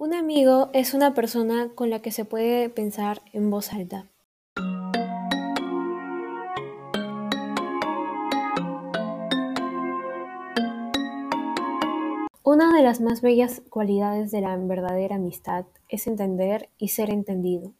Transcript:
Un amigo es una persona con la que se puede pensar en voz alta. Una de las más bellas cualidades de la verdadera amistad es entender y ser entendido.